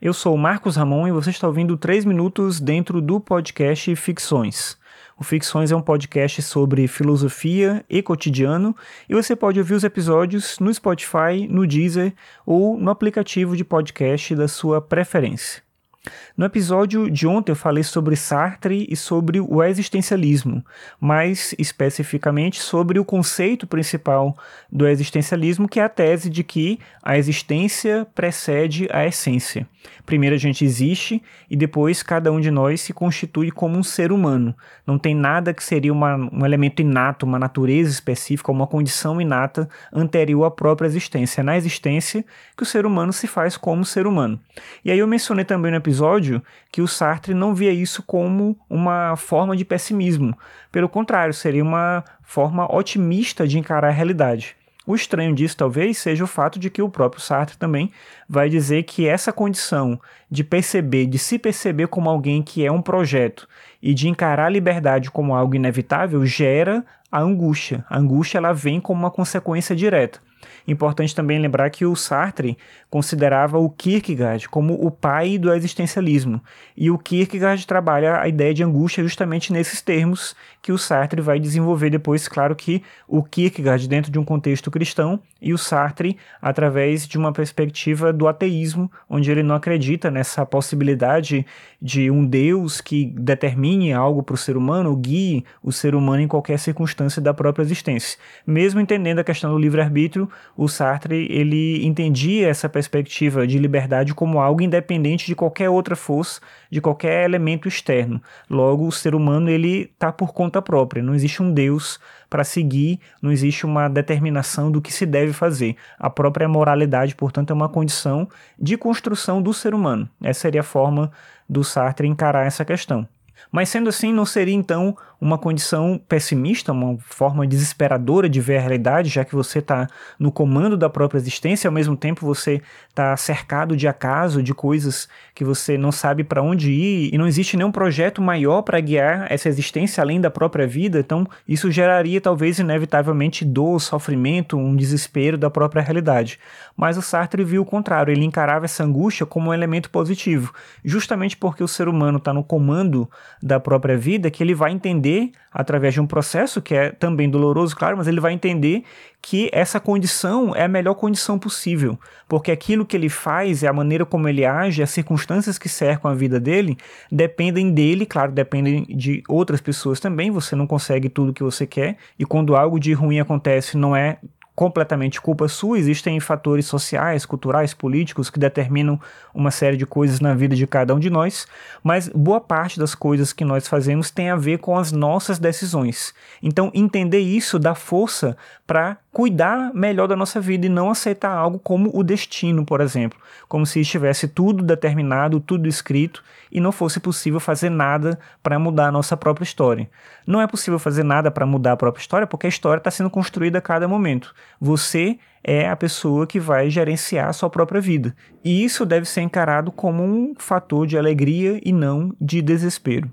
Eu sou o Marcos Ramon e você está ouvindo 3 minutos dentro do podcast Ficções. O Ficções é um podcast sobre filosofia e cotidiano e você pode ouvir os episódios no Spotify, no Deezer ou no aplicativo de podcast da sua preferência. No episódio de ontem eu falei sobre Sartre e sobre o existencialismo, mais especificamente sobre o conceito principal do existencialismo, que é a tese de que a existência precede a essência. Primeiro a gente existe e depois cada um de nós se constitui como um ser humano. Não tem nada que seria uma, um elemento inato, uma natureza específica, uma condição inata anterior à própria existência. É na existência que o ser humano se faz como ser humano. E aí eu mencionei também no episódio episódio que o Sartre não via isso como uma forma de pessimismo. Pelo contrário, seria uma forma otimista de encarar a realidade. O estranho disso talvez seja o fato de que o próprio Sartre também vai dizer que essa condição de perceber, de se perceber como alguém que é um projeto e de encarar a liberdade como algo inevitável gera a angústia. A angústia ela vem como uma consequência direta. Importante também lembrar que o Sartre considerava o Kierkegaard como o pai do existencialismo, e o Kierkegaard trabalha a ideia de angústia justamente nesses termos que o Sartre vai desenvolver depois, claro que o Kierkegaard dentro de um contexto cristão e o Sartre através de uma perspectiva do ateísmo, onde ele não acredita nessa possibilidade de um Deus que determine algo para o ser humano, guie o ser humano em qualquer circunstância da própria existência. Mesmo entendendo a questão do livre-arbítrio, o Sartre ele entendia essa perspectiva de liberdade como algo independente de qualquer outra força, de qualquer elemento externo. Logo, o ser humano ele está por conta própria. Não existe um Deus para seguir, não existe uma determinação do que se deve fazer. A própria moralidade, portanto, é uma condição de construção do ser humano. Essa seria a forma do Sartre encarar essa questão. Mas sendo assim, não seria então uma condição pessimista, uma forma desesperadora de ver a realidade, já que você está no comando da própria existência, ao mesmo tempo você está cercado de acaso, de coisas que você não sabe para onde ir, e não existe nenhum projeto maior para guiar essa existência além da própria vida, então isso geraria talvez inevitavelmente dor, sofrimento, um desespero da própria realidade. Mas o Sartre viu o contrário, ele encarava essa angústia como um elemento positivo, justamente porque o ser humano está no comando da própria vida, que ele vai entender através de um processo que é também doloroso, claro, mas ele vai entender que essa condição é a melhor condição possível, porque aquilo que ele faz e a maneira como ele age, as circunstâncias que cercam a vida dele, dependem dele, claro, dependem de outras pessoas também, você não consegue tudo que você quer, e quando algo de ruim acontece, não é completamente culpa sua, existem fatores sociais, culturais, políticos que determinam uma série de coisas na vida de cada um de nós, mas boa parte das coisas que nós fazemos tem a ver com as nossas decisões. Então, entender isso dá força para cuidar melhor da nossa vida e não aceitar algo como o destino, por exemplo, como se estivesse tudo determinado, tudo escrito e não fosse possível fazer nada para mudar a nossa própria história. Não é possível fazer nada para mudar a própria história porque a história está sendo construída a cada momento. Você é a pessoa que vai gerenciar a sua própria vida. E isso deve ser encarado como um fator de alegria e não de desespero.